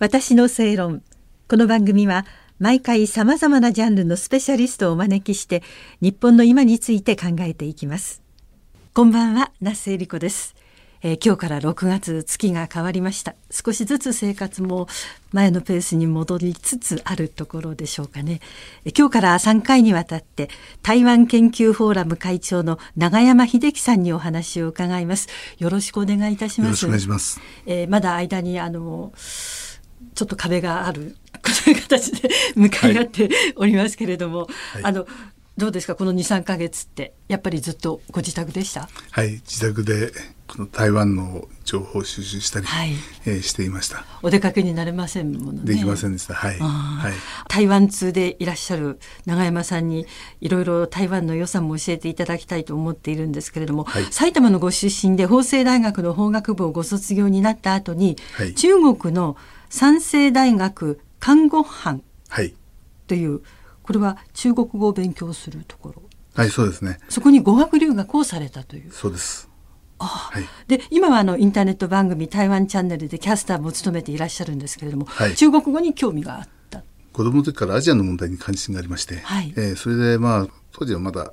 私の正論。この番組は毎回さまざまなジャンルのスペシャリストをお招きして日本の今について考えていきます。こんばんは那須恵理子です、えー今日から6月月が変わりました。少しずつ生活も前のペースに戻りつつあるところでしょうかね。えー今日から3回にわたって台湾研究フォーラム会長の永山秀樹さんにお話を伺います。よろしくお願いいたします。よろしくお願いします。えーまだ間にあのちょっと壁がある こういう形で向かい合っておりますけれども、はい。あのどうですかこの23か月ってやっぱりずっとご自宅でした？はい、自宅でこの台湾の情報を収集したり、はい。えーしていました。お出かけになれませんものね。できませんでした。はい。はい。台湾通でいらっしゃる永山さんにいろいろ台湾の良さも教えていただきたいと思っているんですけれども、はい。埼玉のご出身で法政大学の法学部をご卒業になった後に、はい。中国の三世大学看護班はい。というこれは中国語を勉強するところはい、そうですね。そこに語学留学をされたという。そうです。はい。で今はあのインターネット番組台湾チャンネルでキャスターも務めていらっしゃるんですけれども、はい中国語に興味があった。子供の時からアジアの問題に関心がありまして、はいえーそれでまあ当時はまだ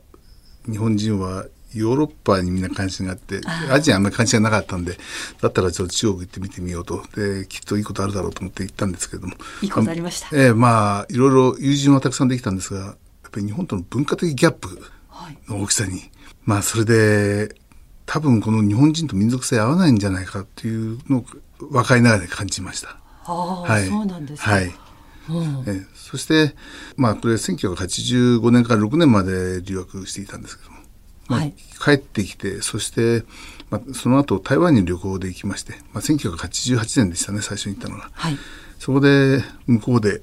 日本人はヨーロッパにみんな関心があってアジアにあんまり関心がなかったんでだったらちょっと中国行って見てみようと。できっといいことあるだろうと思って行ったんですけれども。いいことありました。えーまあいろいろ友人はたくさんできたんですがやっぱり日本との文化的ギャップはい。の大きさに。まあそれで多分この日本人と民族性合わないんじゃないかっていうのを若いながらに感じました。ああ、はい、そうなんですか。はい。うん。えーそしてまあこれ1985年から6年まで留学していたんですけども、まあはい。帰ってきてそして、まあ、その後台湾に旅行で行きまして、まあ、1988年でしたね最初に行ったのが。はい。そこで向こうで、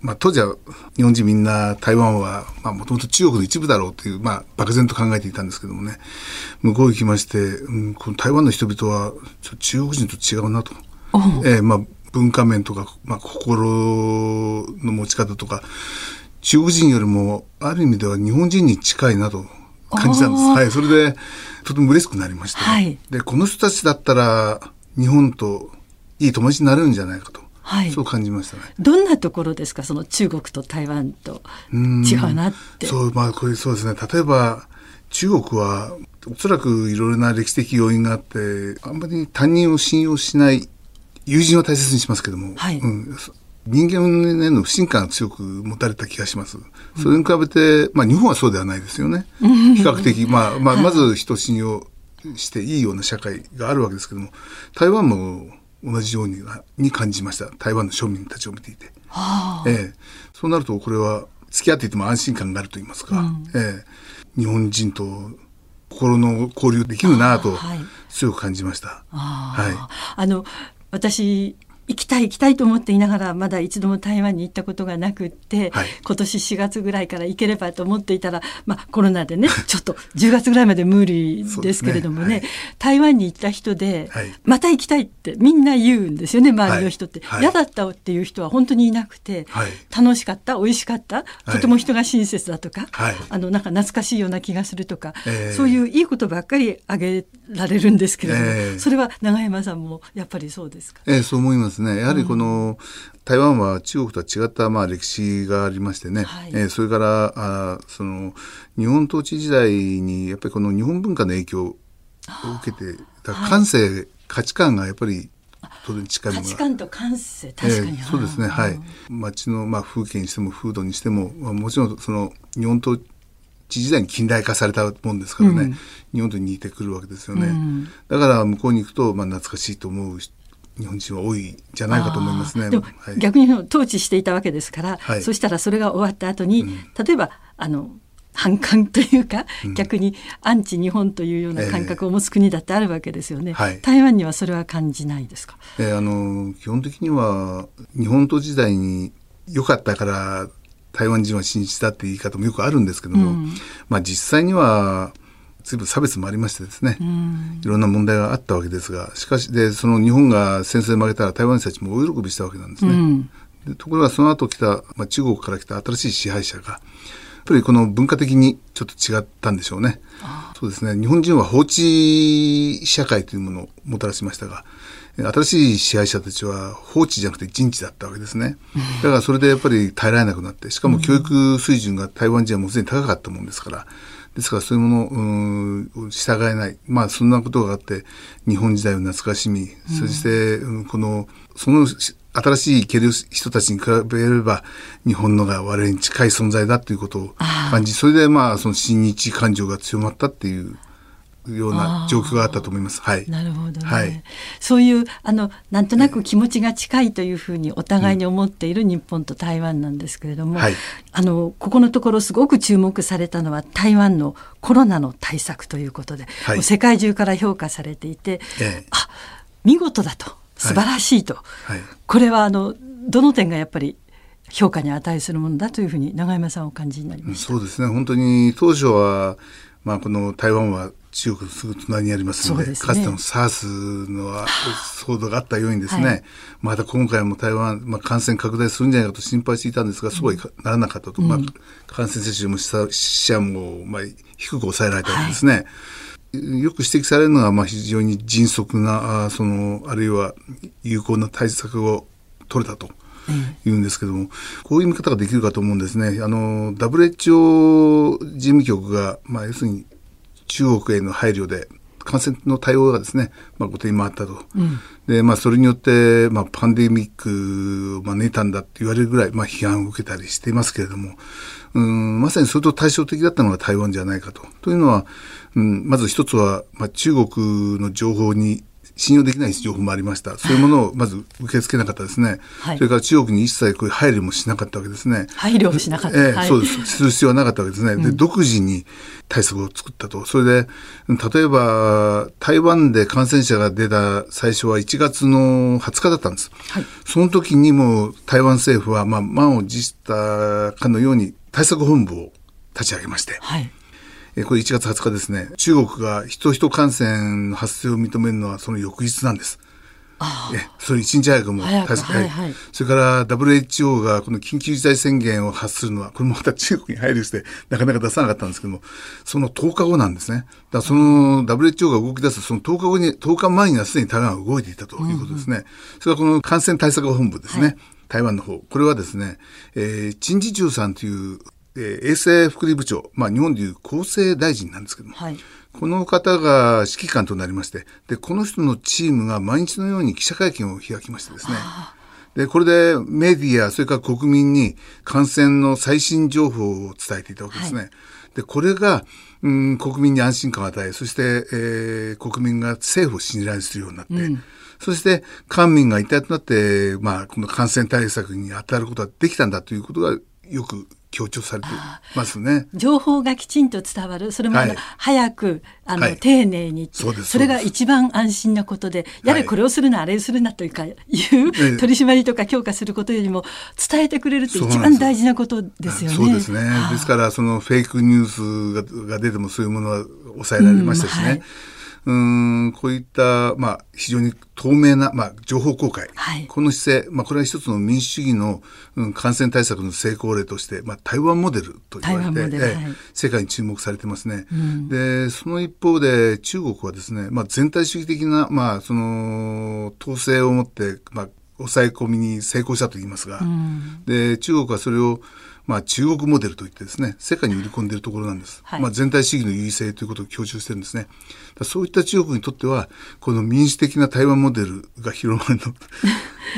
まあ、当時は日本人みんな台湾はもともと中国の一部だろうという、まあ、漠然と考えていたんですけどもね。向こう行きまして、うん、この台湾の人々はちょ中国人と違うなと、えーまあ、文化面とか、まあ、心の持ち方とか中国人よりもある意味では日本人に近いなと感じたんです。はい、それでとても嬉しくなりまして、はい。でこの人たちだったら日本といい友達になれるんじゃないかと、はい。そう感じましたね。どんなところですか？その中国と台湾とうん違うなって。そう、まあ、これそうですね。例えば、中国は、おそらくいろいろな歴史的要因があって、あんまり他人を信用しない、友人は大切にしますけども、はい。うん、そ人間への不信感が強く持たれた気がします。それに比べて、まあ、日本はそうではないですよね。比較的、まあ、まあ、まず人を信用していいような社会があるわけですけども、台湾も同じようにに感じました。台湾の庶民たちを見ていて。はあええ、そうなるとこれは付き合っていても安心感があると言いますか、ええ、日本人と心の交流できるなと強く感じました。あはいああの私行きたい行きたいと思っていながらまだ一度も台湾に行ったことがなくって、はい。今年4月ぐらいから行ければと思っていたら、まあ、コロナでね ちょっと10月ぐらいまで無理ですけれどもねそうですね台湾に行った人で、はい。また行きたいってみんな言うんですよね周りの人って、はい。はい嫌だったっていう人は本当にいなくて、はい。楽しかった美味しかったとても人が親切だとか、はい。あのなんか懐かしいような気がするとか、ええ。そういういいことばっかりあげられるんですけれども、ええ。それは永山さんもやっぱりそうですか？ええ、そう思いますね。やはりこの、台湾は中国とは違ったまあ歴史がありましてね、はい。ええそれからあその日本統治時代にやっぱりこの日本文化の影響を受けてだ感性、価値観がやっぱり当然近いものが。価値観と感性確かに、ええそうですね、はい。街の、まあ、風景にしても風土にしても、まあ、もちろんその日本統治時代に近代化されたもんですからね、うん。日本と似てくるわけですよね。うん。だから向こうに行くと、まあ、懐かしいと思う日本人は多いんじゃないかと思いますね。でも、はい、逆に統治していたわけですから、はい。そしたらそれが終わった後に、例えばあの反感というか、逆にアンチ日本というような感覚を持つ国だってあるわけですよね、はい。台湾にはそれは感じないですか？えーあの基本的には日本統治時代に良かったから台湾人は親日だって言い方もよくあるんですけども、うん。まあ実際には随分差別もありましてですね、うんいろんな問題があったわけですがしかしでその日本が戦争で負けたら台湾の人たちも大喜びしたわけなんですね。うんでところがその後来た、まあ、中国から来た新しい支配者がやっぱりこの文化的にちょっと違ったんでしょうね。そうですね日本人は法治社会というものをもたらしましたが、新しい支配者たちは放置じゃなくて人知だったわけですね。だからそれでやっぱり耐えられなくなって、しかも教育水準が台湾人はもうすでに高かったもんですから、ですからそういうものを従えない。まあそんなことがあって、日本時代を懐かしみ、そして、この、その新しい生ける人たちに比べれば、日本のが我々に近い存在だということを感じ、それでまあその親日感情が強まったっていうような状況があったと思います。はい。なるほど、ね、はい。そういうあのなんとなく気持ちが近いというふうにお互いに思っている日本と台湾なんですけれども、うんはい、あのここのところすごく注目されたのは台湾のコロナの対策ということで、はい、世界中から評価されていて、ええ、あ見事だと素晴らしいと、はい、これはあのどの点がやっぱり評価に値するものだというふうに永山さんお感じになりましそうですね。本当に当初はまあこの台湾は中国のすぐ隣にありますので、ね、かつての SARS の騒動 があったようにですね、はい、また今回も台湾、まあ、感染拡大するんじゃないかと心配していたんですが、そうはならなかったと、うん、まあ、感染者数も死者も、まあ、低く抑えられたわけですね。はいよく指摘されるのは、まあ、非常に迅速なあそのあるいは有効な対策を取れたと。言うんですけども、こういう見方ができるかと思うんですね。あの、WHO 事務局が、まあ、要するに中国への配慮で、感染の対応がですね、まあ、後手に回ったと。うん、で、まあ、それによって、まあ、パンデミックを招いたんだって言われるぐらい、まあ、批判を受けたりしていますけれども、うん、まさにそれと対照的だったのが台湾じゃないかと。というのは、うん、まず一つは、まあ、中国の情報に信用できない情報もありました。そういうものをまず受け付けなかったですね。はい、それから中国に一切こういう配慮もしなかったわけですね。配慮もしなかった。えー、そうです。する必要はなかったわけですね。で、独自に対策を作ったと。それで、例えば、台湾で感染者が出た最初は1月の20日だったんです。はい、その時にも台湾政府は、まあ、満を持したかのように対策本部を立ち上げまして、はい、えこれ1月20日ですね、中国が人人感染の発生を認めるのはその翌日なんです。えそれ一日早くも対策、はいはい、それから WHO がこの緊急事態宣言を発するのは、これもまた中国に配慮して、なかなか出さなかったんですけども、その10日後なんですね。だその WHO が動き出すその10日後に、10日前にはすでに台湾が動いていたということですね。うんうん、それからこの感染対策本部ですね。はい、台湾の方。これはですね、えー、陳時中さんというえー、衛生福利部長、まあ、日本でいう厚生大臣なんですけども、はい、この方が指揮官となりまして、で、この人のチームが毎日のように記者会見を開きましてですね、で、これでメディア、それから国民に感染の最新情報を伝えていたわけですね。はい、で、これが、うん、国民に安心感を与え、そして、えー、国民が政府を信頼するようになって、うん、そして官民が一体となって、まあ、この感染対策に当たることができたんだということがよく強調されてますね。情報がきちんと伝わる、それも、はい、早く、あの、はい、丁寧に。そそれが一番安心なことで、やれこれをするな、あれをするなというか、いう取り締まりとか強化することよりも、伝えてくれるって一番大事なことですよね。そうですね。ですから、そのフェイクニュースが出てもそういうものは抑えられましたしね。うんはいうんこういった、まあ、非常に透明な、まあ、情報公開、はい、この姿勢、まあ、これは一つの民主主義の、うん、感染対策の成功例として、まあ、台湾モデルと言われて、はい、世界に注目されてますね。うん、でその一方で中国はですね、まあ、全体主義的な、まあ、その統制をもって、まあ、抑え込みに成功したと言いますが、うん、で中国はそれをまあ、中国モデルといってですね、世界に売り込んでいるところなんです。はい、まあ、全体主義の優位性ということを強調してるんですね。そういった中国にとっては、この民主的な台湾モデルが広まる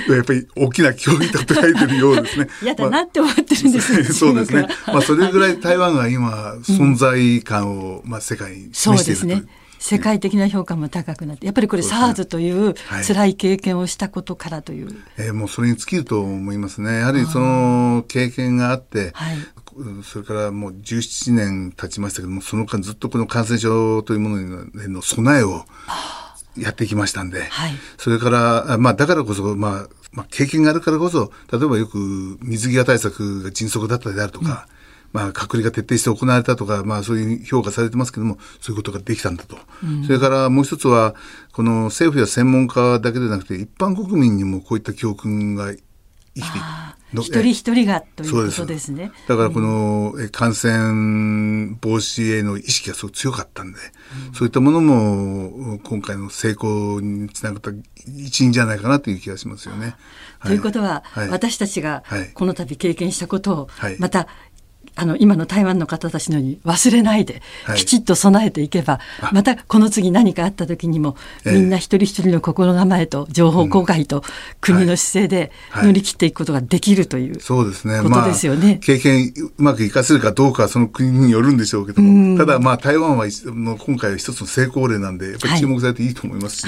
の、やっぱり大きな脅威と捉えてるようですね。嫌だなって思ってるんですね。そうですね。まあ、それぐらい台湾が今、存在感を、まあ、世界に示しているという。世界的な評価も高くなって、やっぱりこれ SARS という辛い経験をしたことからという。はい、えー、もうそれに尽きると思いますね。やはりその経験があって、はい、それからもう17年経ちましたけども、その間ずっとこの感染症というものへの備えをやってきましたんで、はい、それから、まあだからこそ、まあ、まあ経験があるからこそ、例えばよく水際対策が迅速だったであるとか、うんまあ、隔離が徹底して行われたとか、まあ、そういう評価されてますけども、そういうことができたんだと。うん、それからもう一つは、この政府や専門家だけでなくて、一般国民にもこういった教訓が生きていく。一人一人がということですね。だからこの、うん、感染防止への意識がすごく強かったんで、うん、そういったものも今回の成功につながった一因じゃないかなという気がしますよね。ということは、はい、私たちがこの度経験したことを、またあの今の台湾の方たちのように忘れないで、きちっと備えていけば、またこの次何かあった時にも、みんな一人一人の心構えと情報公開と国の姿勢で乗り切っていくことができるという、そうですね。ことですよね。経験うまく活かせるかどうかはその国によるんでしょうけども、ただまあ台湾はの今回は一つの成功例なんで、やっぱり注目されていいと思いますし、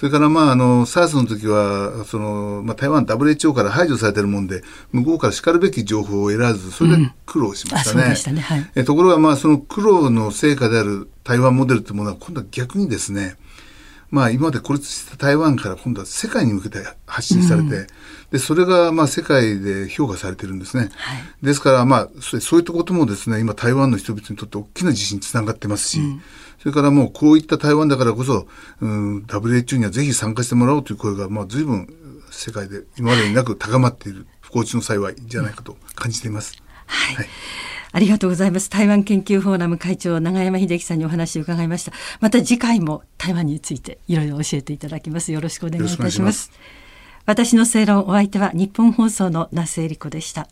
それからまああの SARS の時はその、まあ、台湾 WHO から排除されてるもんで向こうからしかるべき情報を得らずそれで苦労しましたね。うんね。はい、えところがまあその苦労の成果である台湾モデルというものは今度は逆にですねまあ今まで孤立した台湾から今度は世界に向けて発信されて、うん、で、それがまあ世界で評価されてるんですね。はい、ですからまあそういったこともですね、今台湾の人々にとって大きな自信につながってますし、うんそれからもうこういった台湾だからこそ、うん、WHO にはぜひ参加してもらおうという声が、まあ、随分世界で今までになく高まっている不幸中の幸いじゃないかと感じています。はい、はいありがとうございます。台湾研究フォーラム会長、永山秀樹さんにお話を伺いました。また次回も台湾についていろいろ教えていただきます。よろしくお願いいたします。私の正論お相手は日本放送の那須恵理子でした。